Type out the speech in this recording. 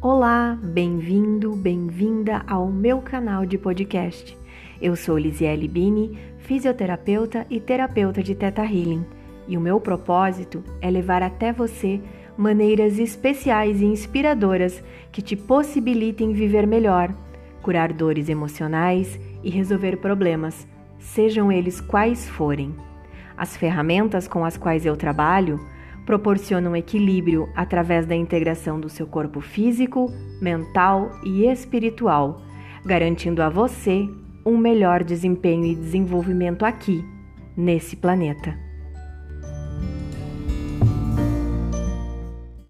Olá, bem-vindo, bem-vinda ao meu canal de podcast. Eu sou Lisiele Bini, fisioterapeuta e terapeuta de Teta Healing, e o meu propósito é levar até você maneiras especiais e inspiradoras que te possibilitem viver melhor, curar dores emocionais e resolver problemas, sejam eles quais forem. As ferramentas com as quais eu trabalho proporcionam equilíbrio através da integração do seu corpo físico, mental e espiritual, garantindo a você um melhor desempenho e desenvolvimento aqui, nesse planeta.